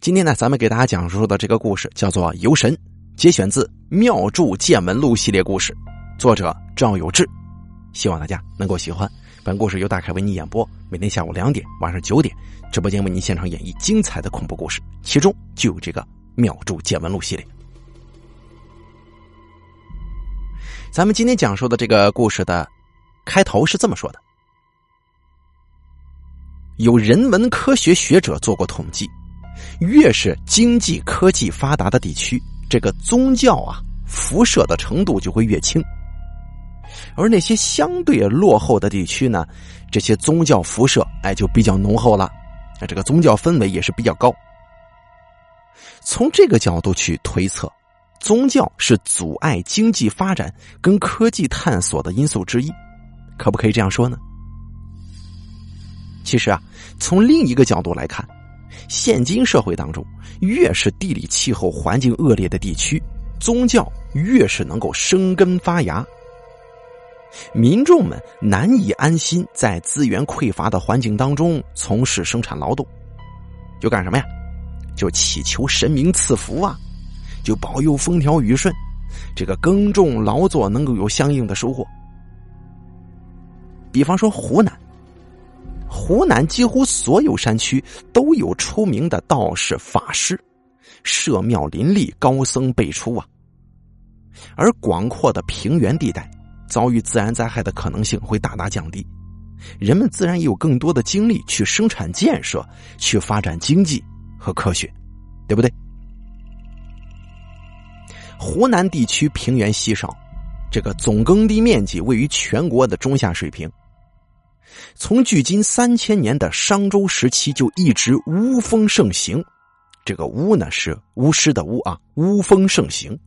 今天呢，咱们给大家讲述的这个故事叫做《游神》，节选自《妙著见闻录》系列故事，作者赵有志。希望大家能够喜欢。本故事由大凯为你演播，每天下午两点、晚上九点，直播间为您现场演绎精彩的恐怖故事，其中就有这个《妙著见闻录》系列。咱们今天讲述的这个故事的开头是这么说的：有人文科学学者做过统计。越是经济科技发达的地区，这个宗教啊辐射的程度就会越轻；而那些相对落后的地区呢，这些宗教辐射哎就比较浓厚了，那这个宗教氛围也是比较高。从这个角度去推测，宗教是阻碍经济发展跟科技探索的因素之一，可不可以这样说呢？其实啊，从另一个角度来看。现今社会当中，越是地理气候环境恶劣的地区，宗教越是能够生根发芽。民众们难以安心在资源匮乏的环境当中从事生产劳动，就干什么呀？就祈求神明赐福啊，就保佑风调雨顺，这个耕种劳作能够有相应的收获。比方说湖南。湖南几乎所有山区都有出名的道士法师，社庙林立，高僧辈出啊。而广阔的平原地带，遭遇自然灾害的可能性会大大降低，人们自然也有更多的精力去生产建设，去发展经济和科学，对不对？湖南地区平原稀少，这个总耕地面积位于全国的中下水平。从距今三千年的商周时期就一直巫风盛行，这个巫呢是巫师的巫啊，巫风盛行。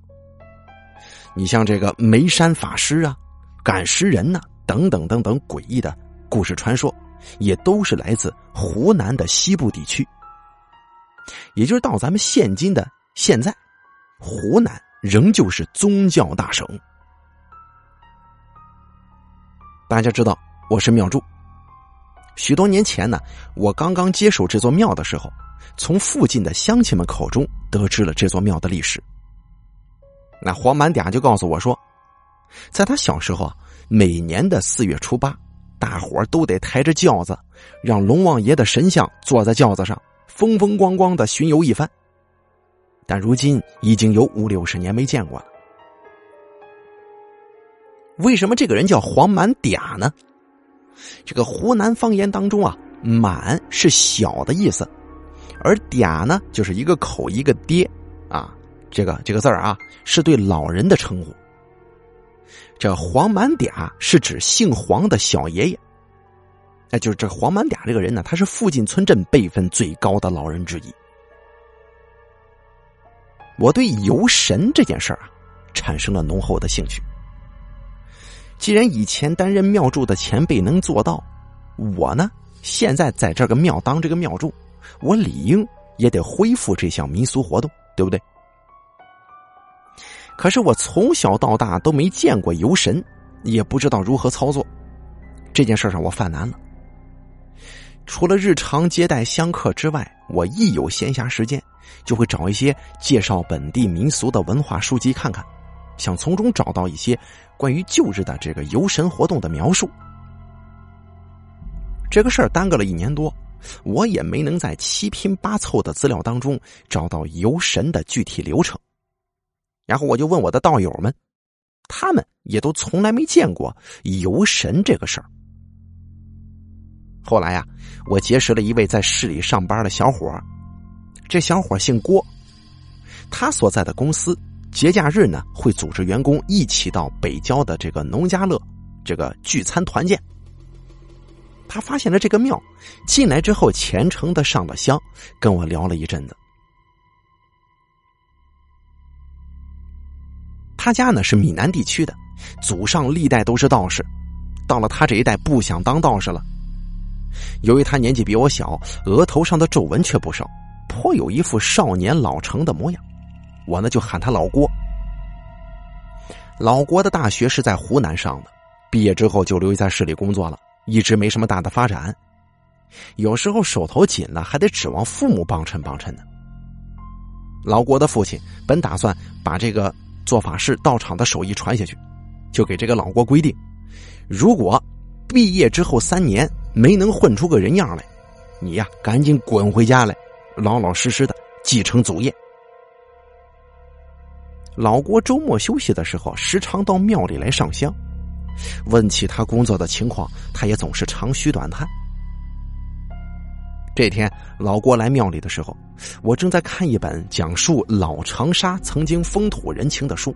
你像这个眉山法师啊、赶尸人呐等等等等诡异的故事传说，也都是来自湖南的西部地区。也就是到咱们现今的现在，湖南仍旧是宗教大省。大家知道我是妙祝。许多年前呢，我刚刚接手这座庙的时候，从附近的乡亲们口中得知了这座庙的历史。那黄满嗲就告诉我说，在他小时候啊，每年的四月初八，大伙都得抬着轿子，让龙王爷的神像坐在轿子上，风风光光的巡游一番。但如今已经有五六十年没见过了。为什么这个人叫黄满嗲呢？这个湖南方言当中啊，“满”是小的意思，而“嗲”呢，就是一个口一个爹啊。这个这个字儿啊，是对老人的称呼。这黄满嗲是指姓黄的小爷爷。哎，就是这黄满嗲这个人呢，他是附近村镇辈分最高的老人之一。我对游神这件事儿啊，产生了浓厚的兴趣。既然以前担任庙祝的前辈能做到，我呢现在在这个庙当这个庙祝，我理应也得恢复这项民俗活动，对不对？可是我从小到大都没见过游神，也不知道如何操作，这件事上我犯难了。除了日常接待香客之外，我一有闲暇时间，就会找一些介绍本地民俗的文化书籍看看。想从中找到一些关于旧日的这个游神活动的描述，这个事儿耽搁了一年多，我也没能在七拼八凑的资料当中找到游神的具体流程。然后我就问我的道友们，他们也都从来没见过游神这个事儿。后来呀，我结识了一位在市里上班的小伙这小伙姓郭，他所在的公司。节假日呢，会组织员工一起到北郊的这个农家乐，这个聚餐团建。他发现了这个庙，进来之后虔诚的上了香，跟我聊了一阵子。他家呢是闽南地区的，祖上历代都是道士，到了他这一代不想当道士了。由于他年纪比我小，额头上的皱纹却不少，颇有一副少年老成的模样。我呢就喊他老郭。老郭的大学是在湖南上的，毕业之后就留在市里工作了，一直没什么大的发展。有时候手头紧了，还得指望父母帮衬帮衬呢。老郭的父亲本打算把这个做法事道场的手艺传下去，就给这个老郭规定：如果毕业之后三年没能混出个人样来，你呀赶紧滚回家来，老老实实的继承祖业。老郭周末休息的时候，时常到庙里来上香。问起他工作的情况，他也总是长吁短叹。这天，老郭来庙里的时候，我正在看一本讲述老长沙曾经风土人情的书。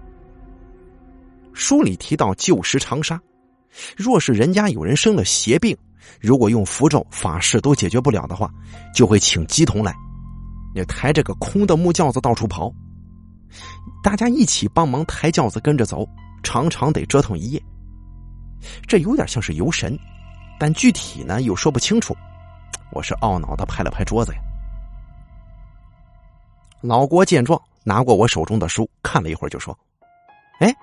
书里提到旧时长沙，若是人家有人生了邪病，如果用符咒法事都解决不了的话，就会请乩童来，也抬着个空的木轿子到处跑，大家一起帮忙抬轿子跟着走，常常得折腾一夜。这有点像是游神，但具体呢又说不清楚。我是懊恼的拍了拍桌子呀。老郭见状，拿过我手中的书看了一会儿，就说：“哎，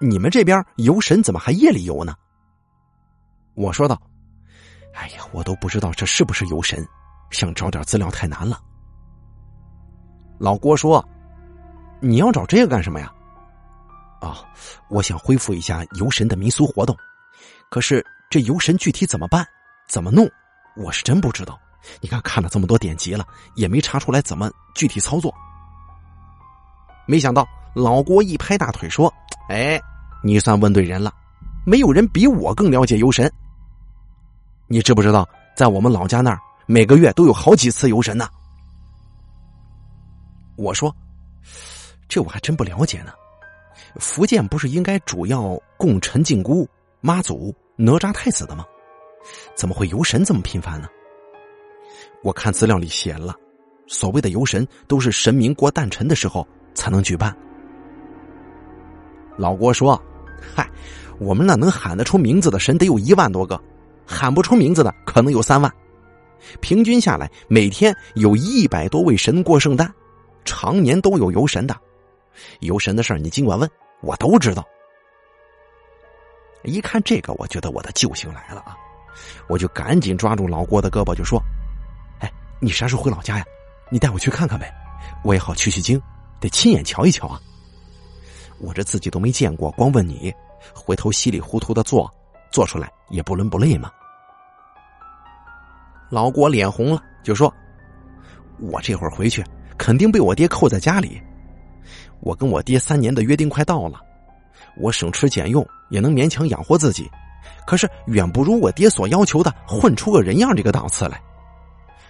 你们这边游神怎么还夜里游呢？”我说道：“哎呀，我都不知道这是不是游神，想找点资料太难了。”老郭说：“你要找这个干什么呀？”啊，我想恢复一下游神的民俗活动，可是这游神具体怎么办，怎么弄？我是真不知道，你看看了这么多典籍了，也没查出来怎么具体操作。没想到老郭一拍大腿说：“哎，你算问对人了，没有人比我更了解游神。你知不知道，在我们老家那儿，每个月都有好几次游神呢？”我说：“这我还真不了解呢。福建不是应该主要供陈靖姑、妈祖、哪吒太子的吗？”怎么会游神这么频繁呢？我看资料里写了，所谓的游神都是神明过诞辰的时候才能举办。老郭说：“嗨，我们那能喊得出名字的神得有一万多个，喊不出名字的可能有三万，平均下来每天有一百多位神过圣诞，常年都有游神的。游神的事儿你尽管问，我都知道。”一看这个，我觉得我的救星来了啊！我就赶紧抓住老郭的胳膊，就说：“哎，你啥时候回老家呀？你带我去看看呗，我也好取取经，得亲眼瞧一瞧啊。我这自己都没见过，光问你，回头稀里糊涂的做，做出来也不伦不类嘛。”老郭脸红了，就说：“我这会儿回去，肯定被我爹扣在家里。我跟我爹三年的约定快到了，我省吃俭用也能勉强养活自己。”可是远不如我爹所要求的混出个人样这个档次来。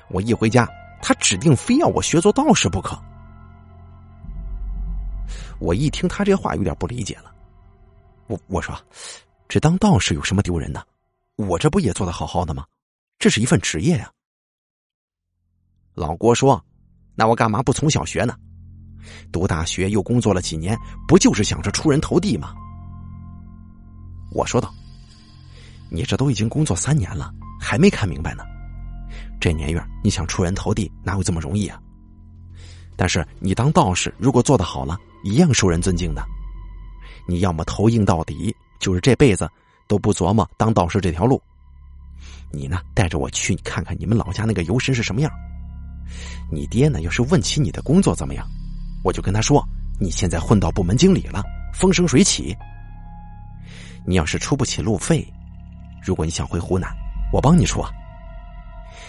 我一回家，他指定非要我学做道士不可。我一听他这话，有点不理解了。我我说，这当道士有什么丢人的？我这不也做的好好的吗？这是一份职业呀。老郭说：“那我干嘛不从小学呢？读大学又工作了几年，不就是想着出人头地吗？”我说道。你这都已经工作三年了，还没看明白呢。这年月，你想出人头地，哪有这么容易啊？但是你当道士，如果做得好了，一样受人尊敬的。你要么投硬到底，就是这辈子都不琢磨当道士这条路。你呢，带着我去看看你们老家那个游神是什么样。你爹呢，要是问起你的工作怎么样，我就跟他说，你现在混到部门经理了，风生水起。你要是出不起路费。如果你想回湖南，我帮你出啊。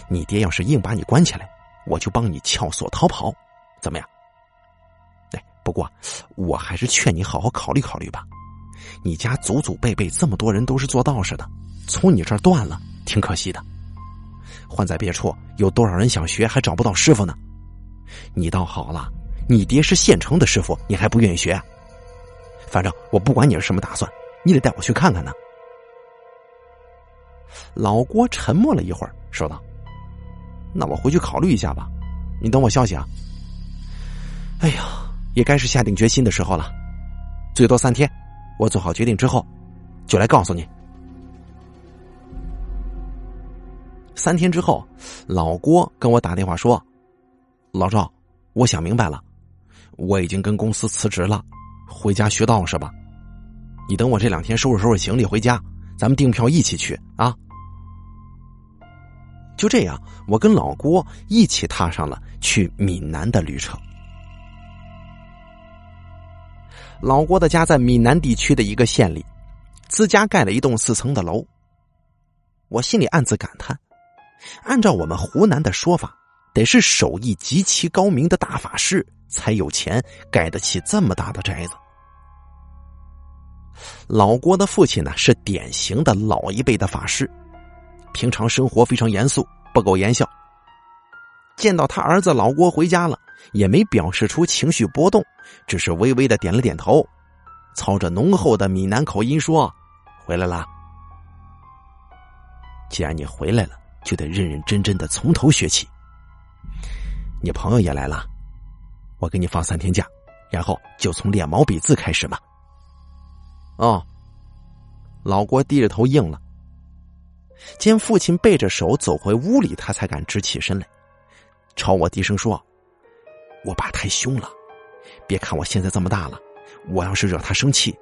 你爹要是硬把你关起来，我就帮你撬锁逃跑，怎么样？哎，不过我还是劝你好好考虑考虑吧。你家祖祖辈辈这么多人都是做道士的，从你这儿断了，挺可惜的。换在别处，有多少人想学还找不到师傅呢？你倒好了，你爹是现成的师傅，你还不愿意学？反正我不管你是什么打算，你得带我去看看呢。老郭沉默了一会儿，说道：“那我回去考虑一下吧，你等我消息啊。”哎呀，也该是下定决心的时候了，最多三天，我做好决定之后，就来告诉你。三天之后，老郭跟我打电话说：“老赵，我想明白了，我已经跟公司辞职了，回家学道士吧。你等我这两天收拾收拾行李回家，咱们订票一起去啊。”就这样，我跟老郭一起踏上了去闽南的旅程。老郭的家在闽南地区的一个县里，自家盖了一栋四层的楼。我心里暗自感叹：按照我们湖南的说法，得是手艺极其高明的大法师才有钱盖得起这么大的宅子。老郭的父亲呢，是典型的老一辈的法师，平常生活非常严肃，不苟言笑。见到他儿子老郭回家了，也没表示出情绪波动，只是微微的点了点头，操着浓厚的闽南口音说：“回来了。既然你回来了，就得认认真真的从头学起。你朋友也来了，我给你放三天假，然后就从练毛笔字开始吧。”哦，老郭低着头应了。见父亲背着手走回屋里，他才敢直起身来。朝我低声说：“我爸太凶了，别看我现在这么大了，我要是惹他生气，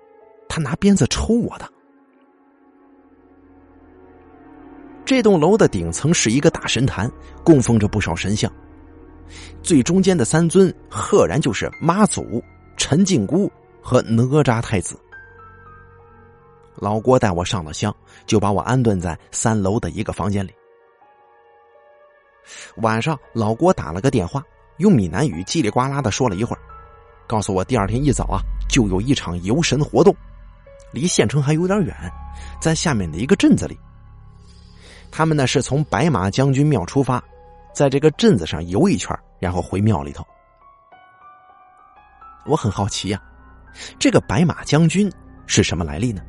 他拿鞭子抽我的。”这栋楼的顶层是一个大神坛，供奉着不少神像。最中间的三尊，赫然就是妈祖、陈靖姑和哪吒太子。老郭带我上了香，就把我安顿在三楼的一个房间里。晚上，老郭打了个电话，用闽南语叽里呱啦的说了一会儿，告诉我第二天一早啊，就有一场游神活动，离县城还有点远，在下面的一个镇子里。他们呢是从白马将军庙出发，在这个镇子上游一圈，然后回庙里头。我很好奇呀，这个白马将军是什么来历呢？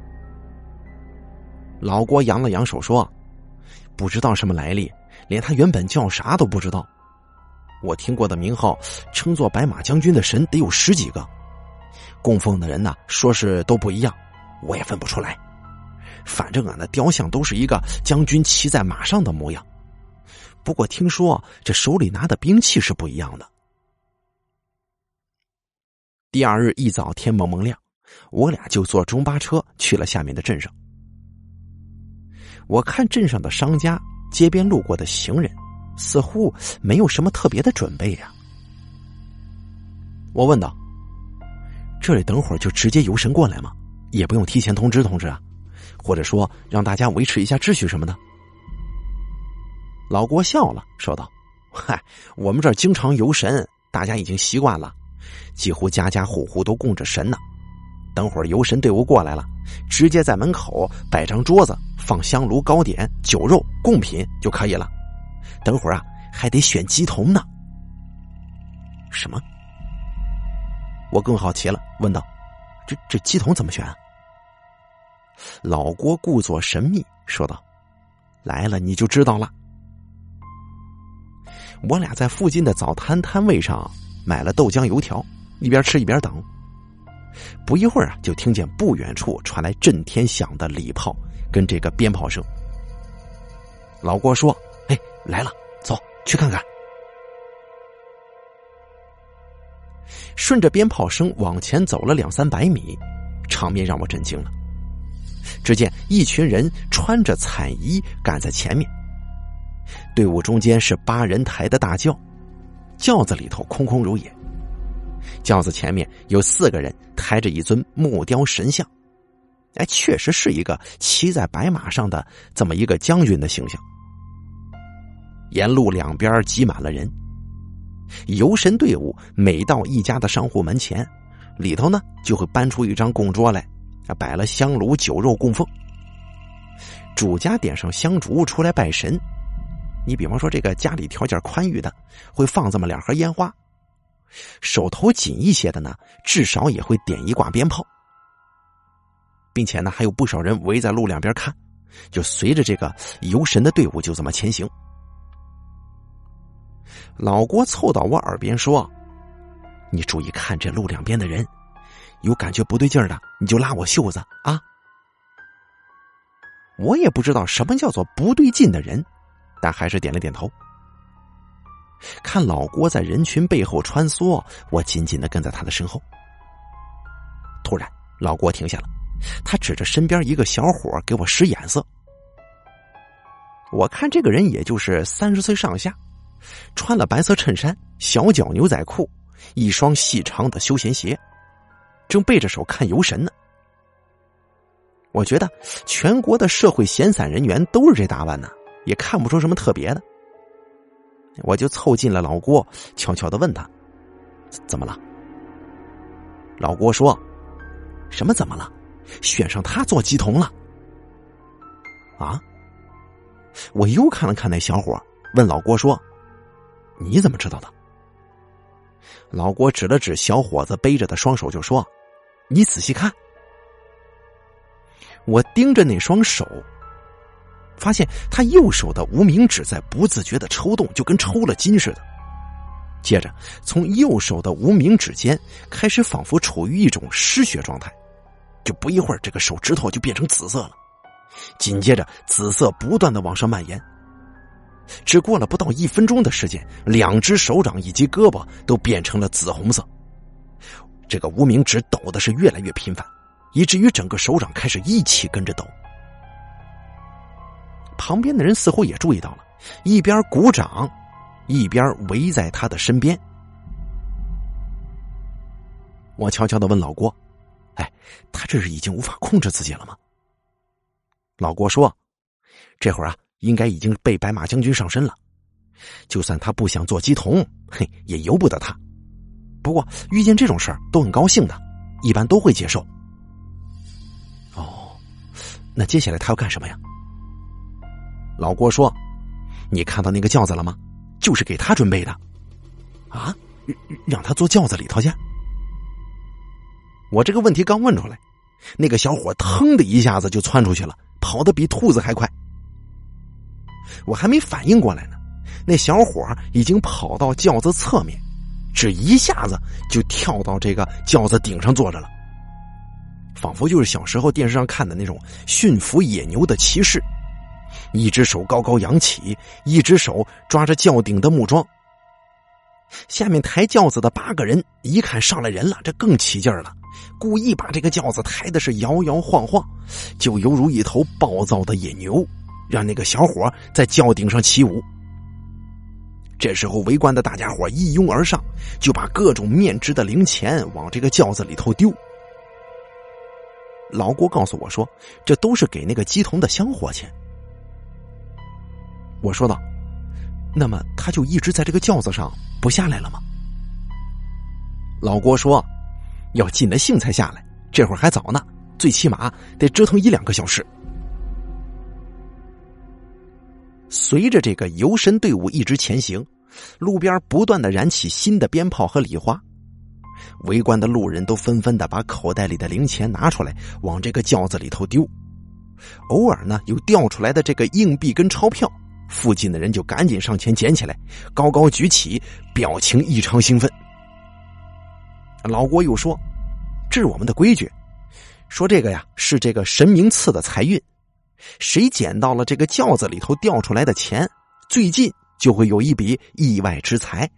老郭扬了扬手说：“不知道什么来历。”连他原本叫啥都不知道，我听过的名号称作白马将军的神得有十几个，供奉的人呢说是都不一样，我也分不出来。反正啊，那雕像都是一个将军骑在马上的模样，不过听说这手里拿的兵器是不一样的。第二日一早天蒙蒙亮，我俩就坐中巴车去了下面的镇上。我看镇上的商家。街边路过的行人，似乎没有什么特别的准备呀。我问道：“这里等会儿就直接游神过来吗？也不用提前通知通知啊？或者说让大家维持一下秩序什么的？”老郭笑了，说道：“嗨，我们这儿经常游神，大家已经习惯了，几乎家家户户都供着神呢。等会儿游神队伍过来了，直接在门口摆张桌子。”放香炉、糕点、酒肉、贡品就可以了。等会儿啊，还得选鸡童呢。什么？我更好奇了，问道：“这这鸡童怎么选？”老郭故作神秘说道：“来了你就知道了。”我俩在附近的早餐摊位上买了豆浆油条，一边吃一边等。不一会儿啊，就听见不远处传来震天响的礼炮。跟这个鞭炮声，老郭说：“哎，来了，走去看看。”顺着鞭炮声往前走了两三百米，场面让我震惊了。只见一群人穿着彩衣赶在前面，队伍中间是八人抬的大轿，轿子里头空空如也。轿子前面有四个人抬着一尊木雕神像。哎，确实是一个骑在白马上的这么一个将军的形象。沿路两边挤满了人，游神队伍每到一家的商户门前，里头呢就会搬出一张供桌来，摆了香炉、酒肉供奉。主家点上香烛出来拜神，你比方说这个家里条件宽裕的，会放这么两盒烟花；手头紧一些的呢，至少也会点一挂鞭炮。并且呢，还有不少人围在路两边看，就随着这个游神的队伍就这么前行。老郭凑到我耳边说：“你注意看这路两边的人，有感觉不对劲的，你就拉我袖子啊。”我也不知道什么叫做不对劲的人，但还是点了点头。看老郭在人群背后穿梭，我紧紧的跟在他的身后。突然，老郭停下了。他指着身边一个小伙给我使眼色。我看这个人也就是三十岁上下，穿了白色衬衫、小脚牛仔裤，一双细长的休闲鞋，正背着手看游神呢。我觉得全国的社会闲散人员都是这打扮呢，也看不出什么特别的。我就凑近了老郭，悄悄的问他：“怎么了？”老郭说：“什么怎么了？选上他做鸡童了？”啊！我又看了看那小伙，问老郭说：“你怎么知道的？”老郭指了指小伙子背着的双手，就说：“你仔细看。”我盯着那双手。发现他右手的无名指在不自觉的抽动，就跟抽了筋似的。接着，从右手的无名指间开始，仿佛处于一种失血状态。就不一会儿，这个手指头就变成紫色了。紧接着，紫色不断的往上蔓延。只过了不到一分钟的时间，两只手掌以及胳膊都变成了紫红色。这个无名指抖的是越来越频繁，以至于整个手掌开始一起跟着抖。旁边的人似乎也注意到了，一边鼓掌，一边围在他的身边。我悄悄的问老郭：“哎，他这是已经无法控制自己了吗？”老郭说：“这会儿啊，应该已经被白马将军上身了。就算他不想做鸡童，嘿，也由不得他。不过遇见这种事儿都很高兴的，一般都会接受。”哦，那接下来他要干什么呀？老郭说：“你看到那个轿子了吗？就是给他准备的，啊，让他坐轿子里头去。”我这个问题刚问出来，那个小伙腾的一下子就窜出去了，跑得比兔子还快。我还没反应过来呢，那小伙已经跑到轿子侧面，只一下子就跳到这个轿子顶上坐着了，仿佛就是小时候电视上看的那种驯服野牛的骑士。一只手高高扬起，一只手抓着轿顶的木桩。下面抬轿子的八个人一看上来人了，这更起劲儿了，故意把这个轿子抬的是摇摇晃晃，就犹如一头暴躁的野牛，让那个小伙在轿顶上起舞。这时候，围观的大家伙一拥而上，就把各种面值的零钱往这个轿子里头丢。老郭告诉我说，这都是给那个鸡童的香火钱。我说道：“那么他就一直在这个轿子上不下来了吗？”老郭说：“要尽了兴才下来，这会儿还早呢，最起码得折腾一两个小时。”随着这个游神队伍一直前行，路边不断的燃起新的鞭炮和礼花，围观的路人都纷纷的把口袋里的零钱拿出来往这个轿子里头丢，偶尔呢有掉出来的这个硬币跟钞票。附近的人就赶紧上前捡起来，高高举起，表情异常兴奋。老郭又说：“这是我们的规矩，说这个呀是这个神明赐的财运，谁捡到了这个轿子里头掉出来的钱，最近就会有一笔意外之财。”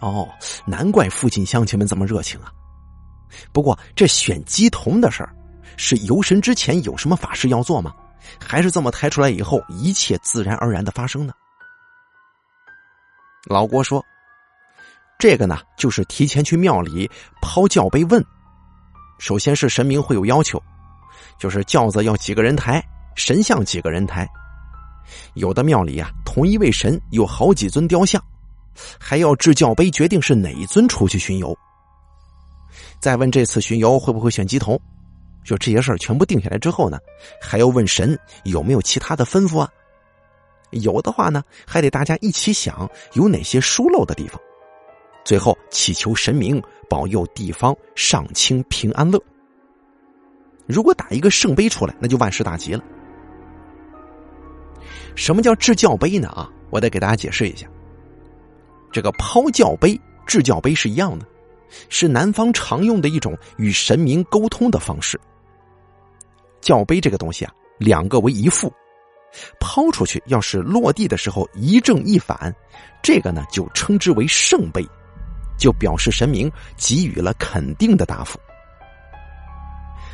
哦，难怪附近乡亲们这么热情啊！不过这选鸡童的事儿，是游神之前有什么法事要做吗？还是这么抬出来以后，一切自然而然的发生呢？老郭说：“这个呢，就是提前去庙里抛轿杯问。首先是神明会有要求，就是轿子要几个人抬，神像几个人抬。有的庙里啊，同一位神有好几尊雕像，还要掷轿杯决定是哪一尊出去巡游。再问这次巡游会不会选鸡头？”就这些事儿全部定下来之后呢，还要问神有没有其他的吩咐啊？有的话呢，还得大家一起想有哪些疏漏的地方，最后祈求神明保佑地方上清平安乐。如果打一个圣杯出来，那就万事大吉了。什么叫制教杯呢？啊，我得给大家解释一下。这个抛教杯、制教杯是一样的，是南方常用的一种与神明沟通的方式。教杯这个东西啊，两个为一副，抛出去要是落地的时候一正一反，这个呢就称之为圣杯，就表示神明给予了肯定的答复。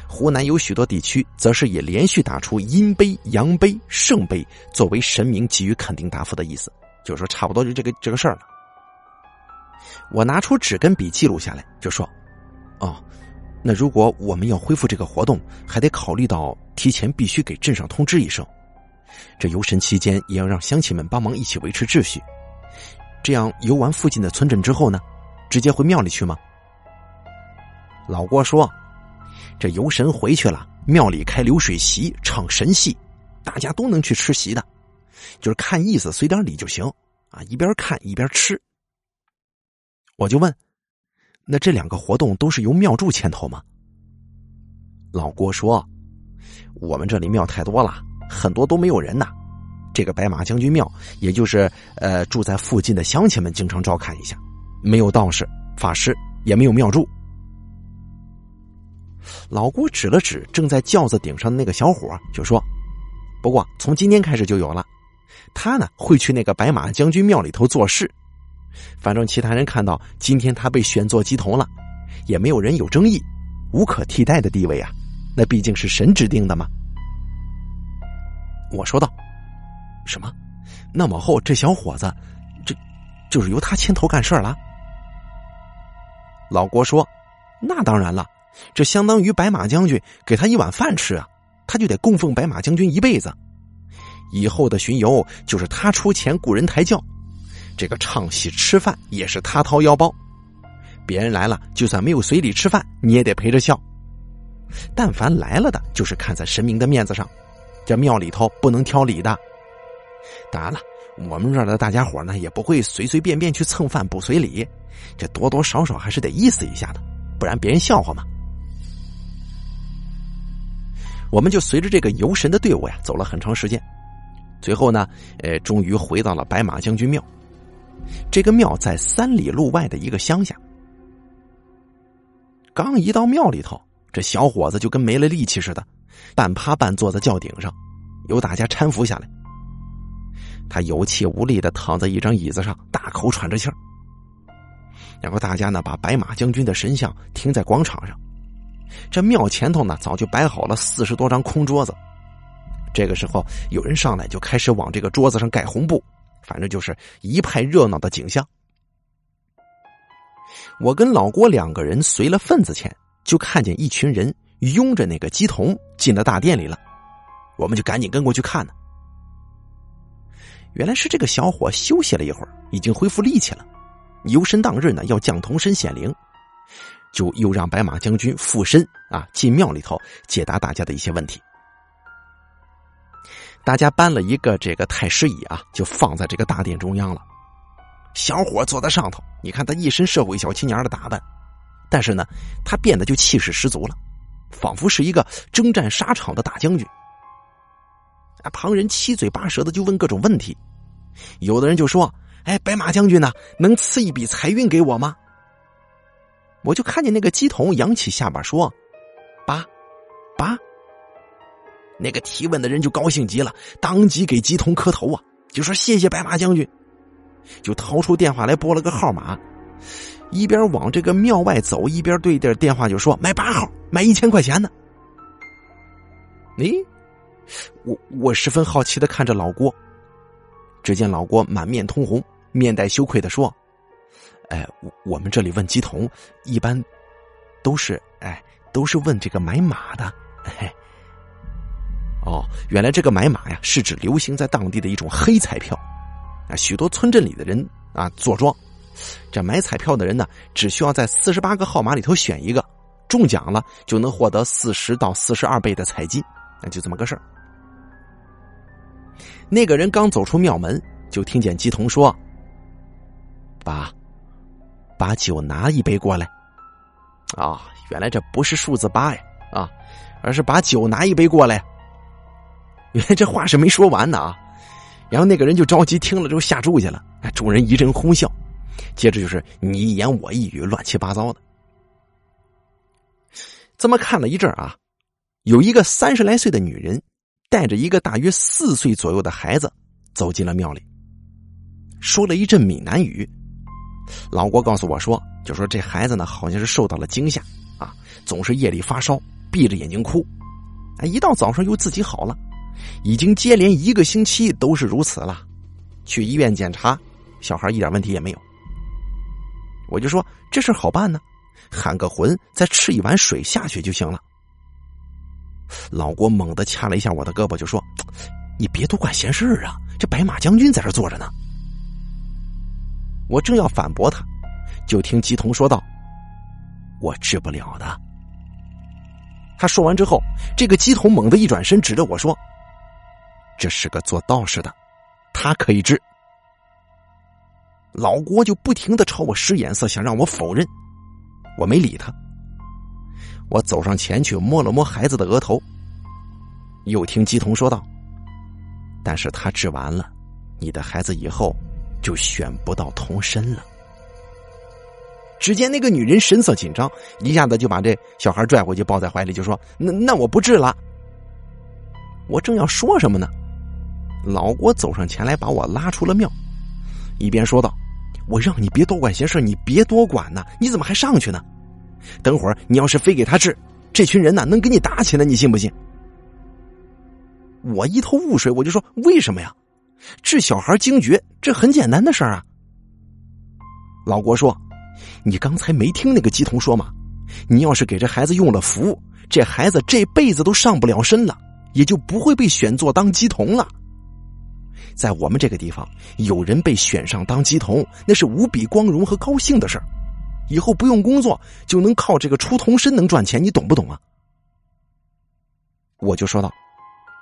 湖南有许多地区则是以连续打出阴杯、阳杯、圣杯作为神明给予肯定答复的意思，就是说差不多就这个这个事儿了。我拿出纸跟笔记录下来，就说：“哦，那如果我们要恢复这个活动，还得考虑到提前必须给镇上通知一声。这游神期间也要让乡亲们帮忙一起维持秩序。这样游完附近的村镇之后呢，直接回庙里去吗？老郭说：“这游神回去了，庙里开流水席，唱神戏，大家都能去吃席的，就是看意思，随点礼就行啊，一边看一边吃。”我就问：“那这两个活动都是由庙祝牵头吗？”老郭说：“我们这里庙太多了，很多都没有人呐。这个白马将军庙，也就是呃住在附近的乡亲们经常照看一下，没有道士、法师，也没有庙祝。”老郭指了指正在轿子顶上的那个小伙，就说：“不过从今天开始就有了，他呢会去那个白马将军庙里头做事。反正其他人看到今天他被选做鸡童了，也没有人有争议，无可替代的地位啊！那毕竟是神指定的嘛。”我说道：“什么？那么后这小伙子，这就是由他牵头干事了？”老郭说：“那当然了。”这相当于白马将军给他一碗饭吃啊，他就得供奉白马将军一辈子。以后的巡游就是他出钱雇人抬轿，这个唱戏吃饭也是他掏腰包。别人来了，就算没有随礼吃饭，你也得陪着笑。但凡来了的，就是看在神明的面子上，这庙里头不能挑理的。当然了，我们这儿的大家伙呢，也不会随随便便去蹭饭不随礼，这多多少少还是得意思一下的，不然别人笑话嘛。我们就随着这个游神的队伍呀走了很长时间，最后呢，呃，终于回到了白马将军庙。这个庙在三里路外的一个乡下。刚一到庙里头，这小伙子就跟没了力气似的，半趴半坐在轿顶上，由大家搀扶下来。他有气无力的躺在一张椅子上，大口喘着气儿。然后大家呢，把白马将军的神像停在广场上。这庙前头呢，早就摆好了四十多张空桌子。这个时候，有人上来就开始往这个桌子上盖红布，反正就是一派热闹的景象。我跟老郭两个人随了份子钱，就看见一群人拥着那个鸡童进了大殿里了。我们就赶紧跟过去看呢。原来是这个小伙休息了一会儿，已经恢复力气了。游神当日呢，要降童身显灵。就又让白马将军附身啊，进庙里头解答大家的一些问题。大家搬了一个这个太师椅啊，就放在这个大殿中央了。小伙坐在上头，你看他一身社会小青年的打扮，但是呢，他变得就气势十足了，仿佛是一个征战沙场的大将军。啊，旁人七嘴八舌的就问各种问题，有的人就说：“哎，白马将军呢，能赐一笔财运给我吗？”我就看见那个鸡童扬起下巴说：“八，八。”那个提问的人就高兴极了，当即给鸡童磕头啊，就说：“谢谢白马将军。”就掏出电话来拨了个号码，一边往这个庙外走，一边对着电话就说：“买八号，买一千块钱的。”咦，我我十分好奇的看着老郭，只见老郭满面通红，面带羞愧的说。哎，我们这里问鸡童，一般都是哎，都是问这个买马的。嘿，哦，原来这个买马呀，是指流行在当地的一种黑彩票。啊，许多村镇里的人啊，坐庄，这买彩票的人呢，只需要在四十八个号码里头选一个，中奖了就能获得四十到四十二倍的彩金。那就这么个事儿。那个人刚走出庙门，就听见鸡童说：“爸。”把酒拿一杯过来，啊，原来这不是数字八呀，啊，而是把酒拿一杯过来。原来这话是没说完呢啊，然后那个人就着急听了之后下注去了，哎，众人一阵哄笑，接着就是你一言我一语，乱七八糟的。这么看了一阵啊，有一个三十来岁的女人，带着一个大约四岁左右的孩子走进了庙里，说了一阵闽南语。老郭告诉我说：“就说这孩子呢，好像是受到了惊吓，啊，总是夜里发烧，闭着眼睛哭，啊，一到早上又自己好了，已经接连一个星期都是如此了。去医院检查，小孩一点问题也没有。我就说这事好办呢，喊个魂，再吃一碗水下去就行了。老郭猛地掐了一下我的胳膊，就说：“你别多管闲事啊，这白马将军在这坐着呢。”我正要反驳他，就听吉童说道：“我治不了的。”他说完之后，这个鸡童猛地一转身，指着我说：“这是个做道士的，他可以治。”老郭就不停的朝我使眼色，想让我否认。我没理他。我走上前去摸了摸孩子的额头，又听鸡童说道：“但是他治完了，你的孩子以后就选不到童身了。”只见那个女人神色紧张，一下子就把这小孩拽回去抱在怀里，就说：“那那我不治了。”我正要说什么呢，老郭走上前来把我拉出了庙，一边说道：“我让你别多管闲事，你别多管呢，你怎么还上去呢？”等会儿你要是非给他治，这群人呢能跟你打起来，你信不信？我一头雾水，我就说为什么呀？治小孩惊厥，这很简单的事儿啊。老郭说：“你刚才没听那个鸡童说吗？你要是给这孩子用了符，这孩子这辈子都上不了身了，也就不会被选做当鸡童了。在我们这个地方，有人被选上当鸡童，那是无比光荣和高兴的事儿。”以后不用工作就能靠这个出童身能赚钱，你懂不懂啊？我就说道：“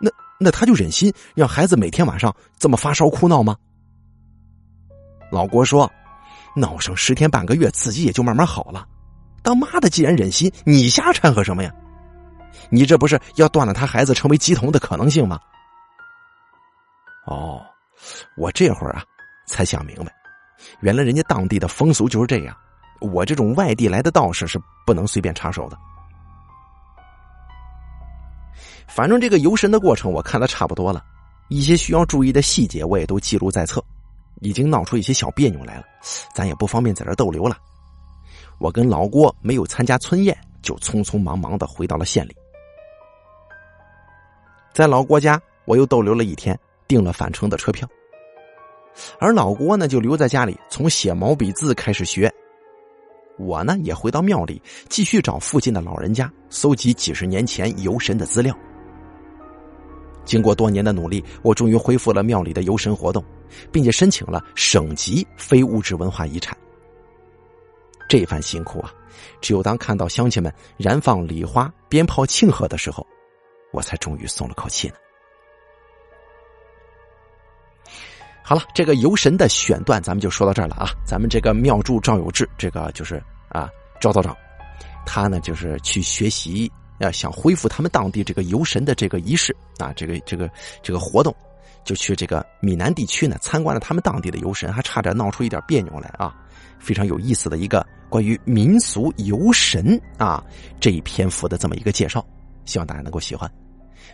那那他就忍心让孩子每天晚上这么发烧哭闹吗？”老郭说：“闹上十天半个月，自己也就慢慢好了。当妈的既然忍心，你瞎掺和什么呀？你这不是要断了他孩子成为鸡童的可能性吗？”哦，我这会儿啊才想明白，原来人家当地的风俗就是这样。我这种外地来的道士是不能随便插手的。反正这个游神的过程我看的差不多了，一些需要注意的细节我也都记录在册。已经闹出一些小别扭来了，咱也不方便在这逗留了。我跟老郭没有参加村宴，就匆匆忙忙的回到了县里。在老郭家，我又逗留了一天，订了返程的车票。而老郭呢，就留在家里，从写毛笔字开始学。我呢也回到庙里，继续找附近的老人家搜集几十年前游神的资料。经过多年的努力，我终于恢复了庙里的游神活动，并且申请了省级非物质文化遗产。这番辛苦啊，只有当看到乡亲们燃放礼花、鞭炮庆贺的时候，我才终于松了口气呢。好了，这个游神的选段咱们就说到这儿了啊。咱们这个庙祝赵有志，这个就是啊赵道长，他呢就是去学习，啊想恢复他们当地这个游神的这个仪式啊，这个这个这个活动，就去这个闽南地区呢参观了他们当地的游神，还差点闹出一点别扭来啊。非常有意思的一个关于民俗游神啊这一篇幅的这么一个介绍，希望大家能够喜欢。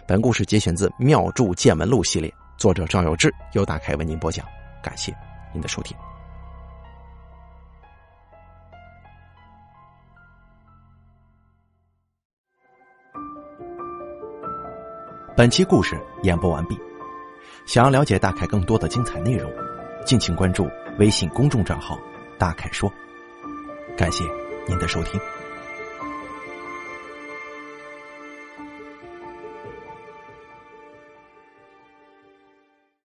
本故事节选自《庙祝见闻录》系列。作者赵有志由大开为您播讲，感谢您的收听。本期故事演播完毕。想要了解大凯更多的精彩内容，敬请关注微信公众账号“大凯说”。感谢您的收听。